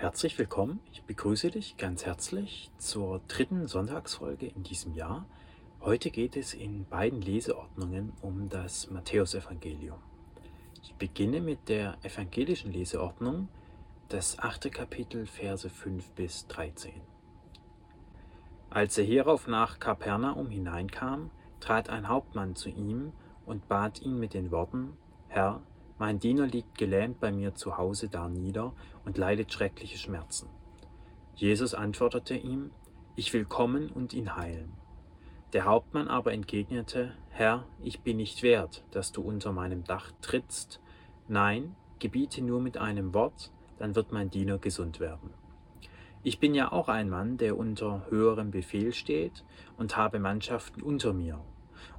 Herzlich willkommen. Ich begrüße dich ganz herzlich zur dritten Sonntagsfolge in diesem Jahr. Heute geht es in beiden Leseordnungen um das Matthäusevangelium. Ich beginne mit der evangelischen Leseordnung, das achte Kapitel, Verse 5 bis 13. Als er hierauf nach Kapernaum hineinkam, trat ein Hauptmann zu ihm und bat ihn mit den Worten: Herr, mein Diener liegt gelähmt bei mir zu Hause da nieder und leidet schreckliche Schmerzen. Jesus antwortete ihm, Ich will kommen und ihn heilen. Der Hauptmann aber entgegnete, Herr, ich bin nicht wert, dass du unter meinem Dach trittst. Nein, gebiete nur mit einem Wort, dann wird mein Diener gesund werden. Ich bin ja auch ein Mann, der unter höherem Befehl steht und habe Mannschaften unter mir.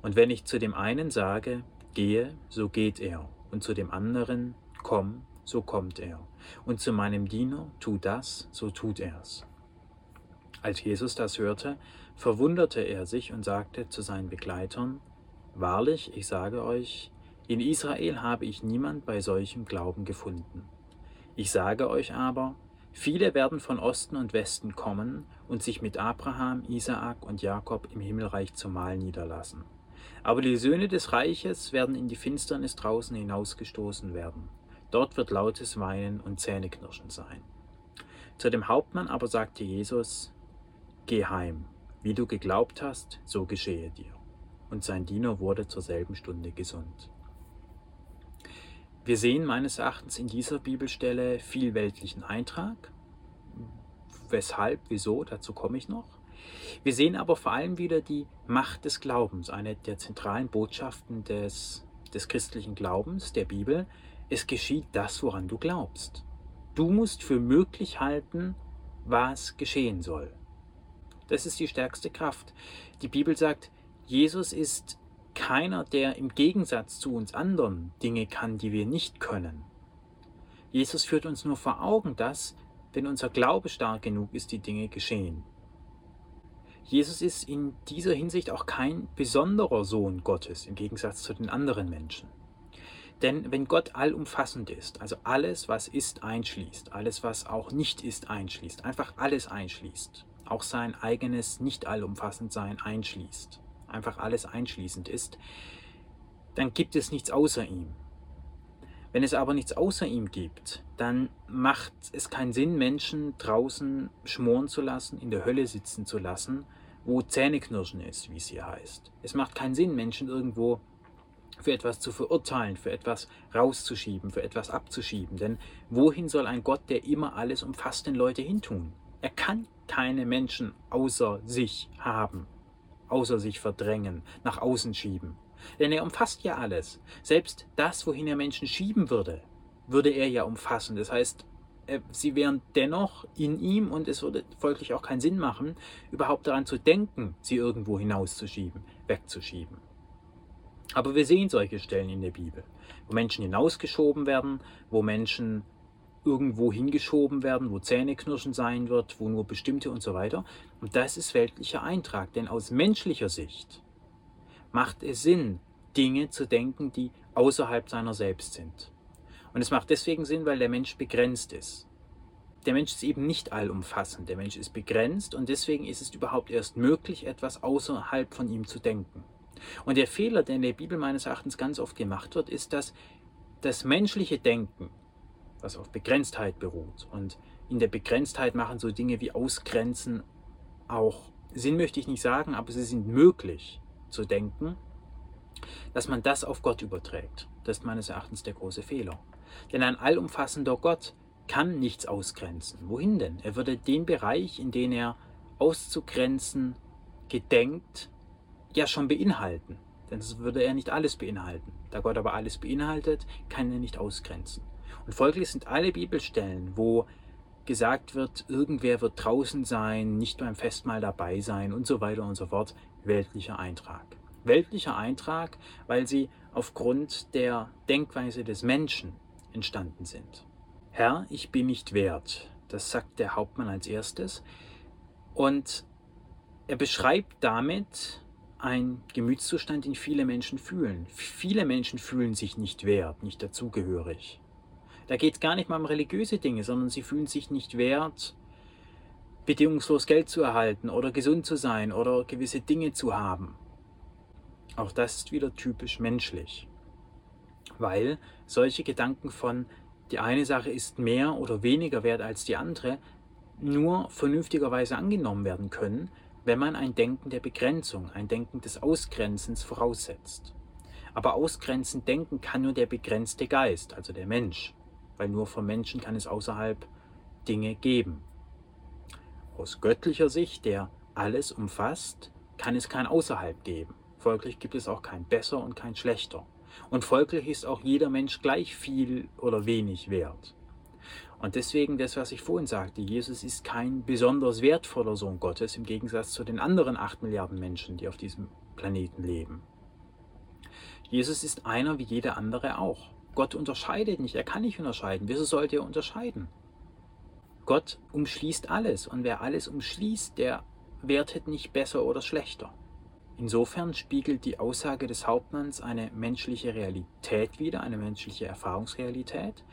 Und wenn ich zu dem einen sage, gehe, so geht er, und zu dem anderen, komm, so kommt er, und zu meinem Diener, tu das, so tut er's. Als Jesus das hörte, verwunderte er sich und sagte zu seinen Begleitern, Wahrlich, ich sage euch, in Israel habe ich niemand bei solchem Glauben gefunden. Ich sage euch aber, viele werden von Osten und Westen kommen und sich mit Abraham, Isaak und Jakob im Himmelreich zum Mahl niederlassen. Aber die Söhne des Reiches werden in die Finsternis draußen hinausgestoßen werden. Dort wird lautes Weinen und Zähneknirschen sein. Zu dem Hauptmann aber sagte Jesus, Geh heim, wie du geglaubt hast, so geschehe dir. Und sein Diener wurde zur selben Stunde gesund. Wir sehen meines Erachtens in dieser Bibelstelle viel weltlichen Eintrag. Weshalb, wieso, dazu komme ich noch. Wir sehen aber vor allem wieder die Macht des Glaubens, eine der zentralen Botschaften des, des christlichen Glaubens, der Bibel. Es geschieht das, woran du glaubst. Du musst für möglich halten, was geschehen soll. Das ist die stärkste Kraft. Die Bibel sagt, Jesus ist keiner, der im Gegensatz zu uns anderen Dinge kann, die wir nicht können. Jesus führt uns nur vor Augen, dass, wenn unser Glaube stark genug ist, die Dinge geschehen. Jesus ist in dieser Hinsicht auch kein besonderer Sohn Gottes im Gegensatz zu den anderen Menschen. Denn wenn Gott allumfassend ist, also alles, was ist, einschließt, alles, was auch nicht ist, einschließt, einfach alles einschließt, auch sein eigenes nicht allumfassend sein einschließt, einfach alles einschließend ist, dann gibt es nichts außer ihm. Wenn es aber nichts außer ihm gibt, dann macht es keinen Sinn, Menschen draußen schmoren zu lassen, in der Hölle sitzen zu lassen wo Zähneknirschen ist, wie es hier heißt. Es macht keinen Sinn, Menschen irgendwo für etwas zu verurteilen, für etwas rauszuschieben, für etwas abzuschieben. Denn wohin soll ein Gott, der immer alles umfasst, den Leute hintun? Er kann keine Menschen außer sich haben, außer sich verdrängen, nach außen schieben. Denn er umfasst ja alles. Selbst das, wohin er Menschen schieben würde, würde er ja umfassen. Das heißt, äh, sie wären dennoch in ihm und es würde folglich auch keinen Sinn machen, überhaupt daran zu denken, sie irgendwo hinauszuschieben, wegzuschieben. Aber wir sehen solche Stellen in der Bibel, wo Menschen hinausgeschoben werden, wo Menschen irgendwo hingeschoben werden, wo Zähneknirschen sein wird, wo nur bestimmte und so weiter. Und das ist weltlicher Eintrag, denn aus menschlicher Sicht macht es Sinn, Dinge zu denken, die außerhalb seiner selbst sind. Und es macht deswegen Sinn, weil der Mensch begrenzt ist. Der Mensch ist eben nicht allumfassend, der Mensch ist begrenzt und deswegen ist es überhaupt erst möglich, etwas außerhalb von ihm zu denken. Und der Fehler, der in der Bibel meines Erachtens ganz oft gemacht wird, ist, dass das menschliche Denken, was auf Begrenztheit beruht, und in der Begrenztheit machen so Dinge wie Ausgrenzen auch Sinn möchte ich nicht sagen, aber sie sind möglich zu denken, dass man das auf Gott überträgt. Das ist meines Erachtens der große Fehler. Denn ein allumfassender Gott kann nichts ausgrenzen. Wohin denn? Er würde den Bereich, in den er auszugrenzen gedenkt, ja schon beinhalten. Denn das würde er nicht alles beinhalten. Da Gott aber alles beinhaltet, kann er nicht ausgrenzen. Und folglich sind alle Bibelstellen, wo gesagt wird, irgendwer wird draußen sein, nicht beim Festmahl dabei sein und so weiter und so fort, weltlicher Eintrag. Weltlicher Eintrag, weil sie aufgrund der Denkweise des Menschen entstanden sind. Herr, ich bin nicht wert, das sagt der Hauptmann als erstes. Und er beschreibt damit einen Gemütszustand, den viele Menschen fühlen. Viele Menschen fühlen sich nicht wert, nicht dazugehörig. Da geht es gar nicht mal um religiöse Dinge, sondern sie fühlen sich nicht wert, bedingungslos Geld zu erhalten oder gesund zu sein oder gewisse Dinge zu haben. Auch das ist wieder typisch menschlich, weil solche Gedanken von die eine Sache ist mehr oder weniger wert als die andere nur vernünftigerweise angenommen werden können, wenn man ein Denken der Begrenzung, ein Denken des Ausgrenzens voraussetzt. Aber ausgrenzend denken kann nur der begrenzte Geist, also der Mensch, weil nur vom Menschen kann es außerhalb Dinge geben. Aus göttlicher Sicht, der alles umfasst, kann es kein Außerhalb geben. Folglich gibt es auch kein Besser und kein Schlechter. Und folglich ist auch jeder Mensch gleich viel oder wenig wert. Und deswegen das, was ich vorhin sagte, Jesus ist kein besonders wertvoller Sohn Gottes im Gegensatz zu den anderen acht Milliarden Menschen, die auf diesem Planeten leben. Jesus ist einer wie jeder andere auch. Gott unterscheidet nicht, er kann nicht unterscheiden. Wieso sollte er unterscheiden? Gott umschließt alles und wer alles umschließt, der wertet nicht besser oder schlechter. Insofern spiegelt die Aussage des Hauptmanns eine menschliche Realität wider, eine menschliche Erfahrungsrealität,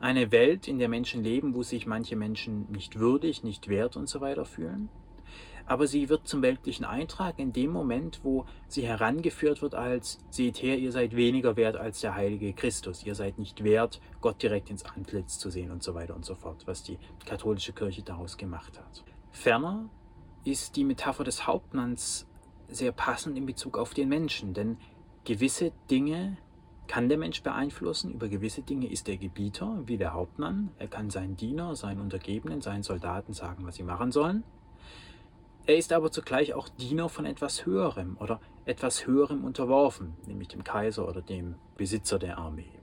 eine Welt, in der Menschen leben, wo sich manche Menschen nicht würdig, nicht wert und so weiter fühlen. Aber sie wird zum weltlichen Eintrag in dem Moment, wo sie herangeführt wird als, seht her, ihr seid weniger wert als der heilige Christus, ihr seid nicht wert, Gott direkt ins Antlitz zu sehen und so weiter und so fort, was die katholische Kirche daraus gemacht hat. Ferner ist die Metapher des Hauptmanns sehr passend in Bezug auf den Menschen, denn gewisse Dinge kann der Mensch beeinflussen. Über gewisse Dinge ist er Gebieter, wie der Hauptmann. Er kann seinen Diener, seinen Untergebenen, seinen Soldaten sagen, was sie machen sollen. Er ist aber zugleich auch Diener von etwas Höherem oder etwas Höherem unterworfen, nämlich dem Kaiser oder dem Besitzer der Armee.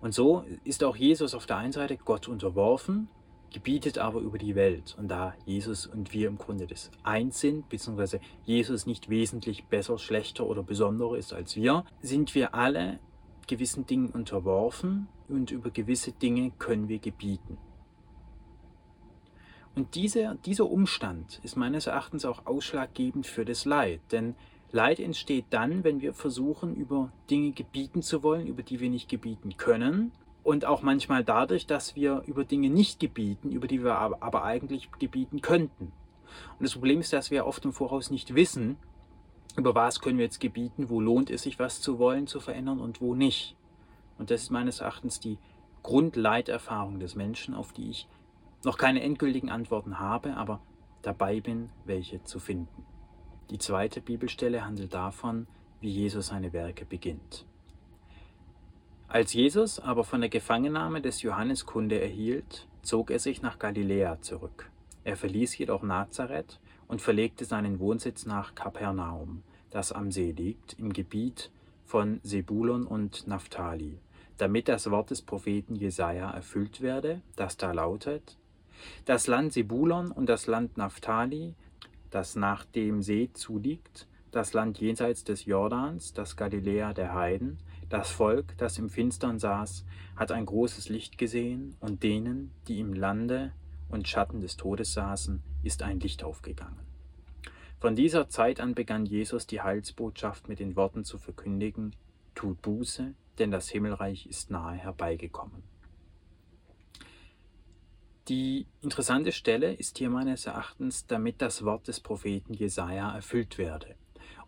Und so ist auch Jesus auf der einen Seite Gott unterworfen, gebietet aber über die Welt. Und da Jesus und wir im Grunde das eins sind, beziehungsweise Jesus nicht wesentlich besser, schlechter oder besonderer ist als wir, sind wir alle gewissen Dingen unterworfen und über gewisse Dinge können wir gebieten. Und dieser, dieser Umstand ist meines Erachtens auch ausschlaggebend für das Leid, denn Leid entsteht dann, wenn wir versuchen, über Dinge gebieten zu wollen, über die wir nicht gebieten können. Und auch manchmal dadurch, dass wir über Dinge nicht gebieten, über die wir aber eigentlich gebieten könnten. Und das Problem ist, dass wir oft im Voraus nicht wissen, über was können wir jetzt gebieten, wo lohnt es sich, was zu wollen, zu verändern und wo nicht. Und das ist meines Erachtens die Grundleiterfahrung des Menschen, auf die ich noch keine endgültigen Antworten habe, aber dabei bin, welche zu finden. Die zweite Bibelstelle handelt davon, wie Jesus seine Werke beginnt. Als Jesus aber von der Gefangennahme des Johannes Kunde erhielt, zog er sich nach Galiläa zurück. Er verließ jedoch Nazareth und verlegte seinen Wohnsitz nach Kapernaum, das am See liegt, im Gebiet von Sebulon und Naphtali, damit das Wort des Propheten Jesaja erfüllt werde, das da lautet: Das Land Sebulon und das Land Naphtali, das nach dem See zuliegt, das Land jenseits des Jordans, das Galiläa der Heiden, das Volk, das im Finstern saß, hat ein großes Licht gesehen, und denen, die im Lande und Schatten des Todes saßen, ist ein Licht aufgegangen. Von dieser Zeit an begann Jesus die Heilsbotschaft mit den Worten zu verkündigen, tut Buße, denn das Himmelreich ist nahe herbeigekommen. Die interessante Stelle ist hier meines Erachtens, damit das Wort des Propheten Jesaja erfüllt werde.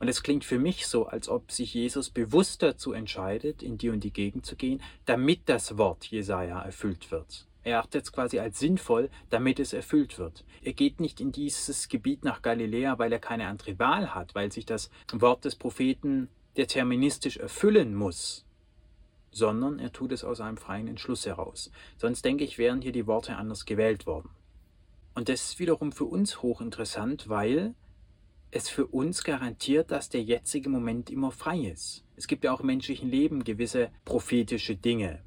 Und es klingt für mich so, als ob sich Jesus bewusst dazu entscheidet, in die und die Gegend zu gehen, damit das Wort Jesaja erfüllt wird. Er erachtet es quasi als sinnvoll, damit es erfüllt wird. Er geht nicht in dieses Gebiet nach Galiläa, weil er keine andere Wahl hat, weil sich das Wort des Propheten deterministisch erfüllen muss, sondern er tut es aus einem freien Entschluss heraus. Sonst denke ich, wären hier die Worte anders gewählt worden. Und das ist wiederum für uns hochinteressant, weil es für uns garantiert, dass der jetzige Moment immer frei ist. Es gibt ja auch im menschlichen Leben gewisse prophetische Dinge.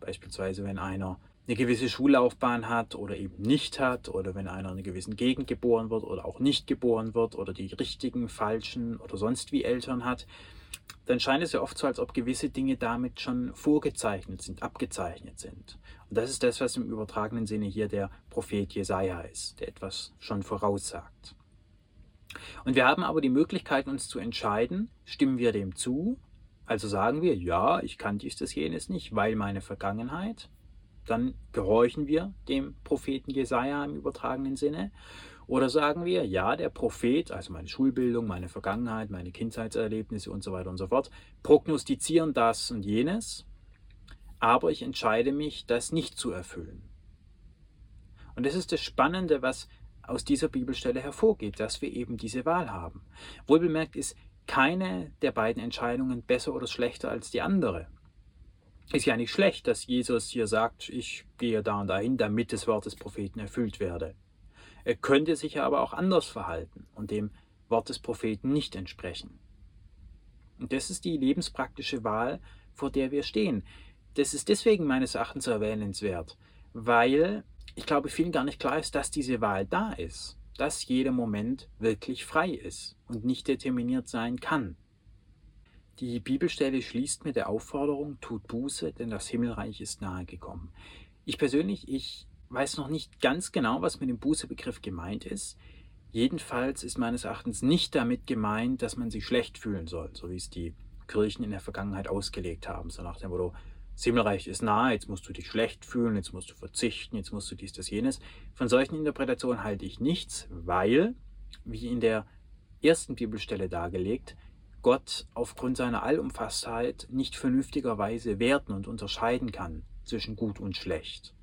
Beispielsweise, wenn einer eine gewisse Schullaufbahn hat oder eben nicht hat oder wenn einer in einer gewissen Gegend geboren wird oder auch nicht geboren wird oder die richtigen, falschen oder sonst wie Eltern hat, dann scheint es ja oft so, als ob gewisse Dinge damit schon vorgezeichnet sind, abgezeichnet sind. Und das ist das, was im übertragenen Sinne hier der Prophet Jesaja ist, der etwas schon voraussagt. Und wir haben aber die Möglichkeit, uns zu entscheiden, stimmen wir dem zu, also sagen wir, ja, ich kann dies, das, jenes nicht, weil meine Vergangenheit, dann gehorchen wir dem Propheten Jesaja im übertragenen Sinne. Oder sagen wir, ja, der Prophet, also meine Schulbildung, meine Vergangenheit, meine Kindheitserlebnisse und so weiter und so fort, prognostizieren das und jenes, aber ich entscheide mich, das nicht zu erfüllen. Und das ist das Spannende, was aus dieser Bibelstelle hervorgeht, dass wir eben diese Wahl haben. Wohlbemerkt ist keine der beiden Entscheidungen besser oder schlechter als die andere. Ist ja nicht schlecht, dass Jesus hier sagt, ich gehe da und dahin, damit das Wort des Propheten erfüllt werde. Er könnte sich aber auch anders verhalten und dem Wort des Propheten nicht entsprechen. Und das ist die lebenspraktische Wahl, vor der wir stehen. Das ist deswegen meines Erachtens erwähnenswert, weil ich glaube, vielen gar nicht klar ist, dass diese Wahl da ist, dass jeder Moment wirklich frei ist und nicht determiniert sein kann. Die Bibelstelle schließt mit der Aufforderung, tut Buße, denn das Himmelreich ist nahe gekommen. Ich persönlich, ich weiß noch nicht ganz genau, was mit dem Bußebegriff gemeint ist. Jedenfalls ist meines Erachtens nicht damit gemeint, dass man sich schlecht fühlen soll, so wie es die Kirchen in der Vergangenheit ausgelegt haben, so nach dem Motto, das Himmelreich ist nahe, jetzt musst du dich schlecht fühlen, jetzt musst du verzichten, jetzt musst du dies, das, jenes. Von solchen Interpretationen halte ich nichts, weil, wie in der ersten Bibelstelle dargelegt, Gott aufgrund seiner Allumfassheit nicht vernünftigerweise werten und unterscheiden kann zwischen gut und schlecht.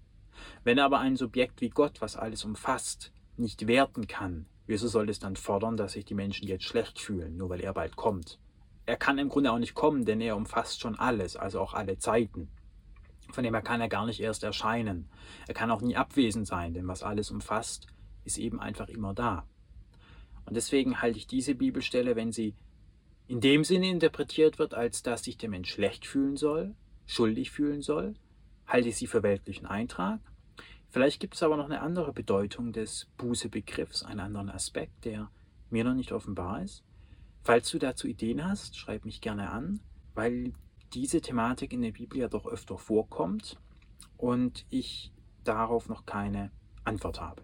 Wenn aber ein Subjekt wie Gott, was alles umfasst, nicht werten kann, wieso soll es dann fordern, dass sich die Menschen jetzt schlecht fühlen, nur weil er bald kommt? Er kann im Grunde auch nicht kommen, denn er umfasst schon alles, also auch alle Zeiten. Von dem her kann er gar nicht erst erscheinen. Er kann auch nie abwesend sein, denn was alles umfasst, ist eben einfach immer da. Und deswegen halte ich diese Bibelstelle, wenn sie in dem Sinne interpretiert wird, als dass sich der Mensch schlecht fühlen soll, schuldig fühlen soll, halte ich sie für weltlichen Eintrag. Vielleicht gibt es aber noch eine andere Bedeutung des Bußebegriffs, einen anderen Aspekt, der mir noch nicht offenbar ist. Falls du dazu Ideen hast, schreib mich gerne an, weil diese Thematik in der Bibel ja doch öfter vorkommt und ich darauf noch keine Antwort habe.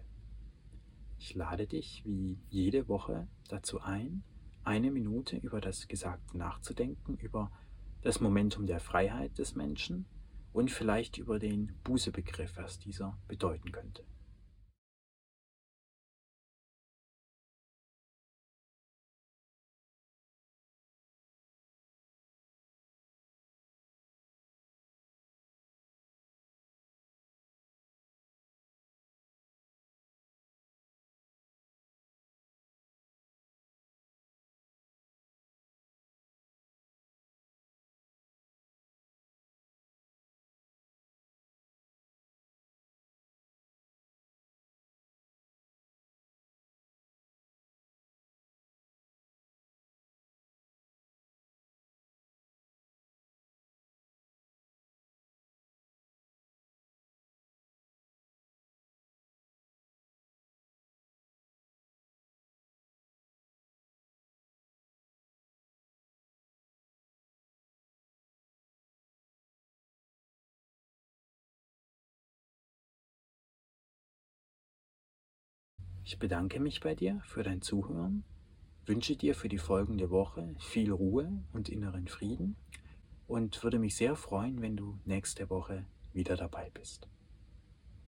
Ich lade dich wie jede Woche dazu ein, eine Minute über das Gesagte nachzudenken, über das Momentum der Freiheit des Menschen und vielleicht über den Bußebegriff, was dieser bedeuten könnte. Ich bedanke mich bei dir für dein Zuhören, wünsche dir für die folgende Woche viel Ruhe und inneren Frieden und würde mich sehr freuen, wenn du nächste Woche wieder dabei bist.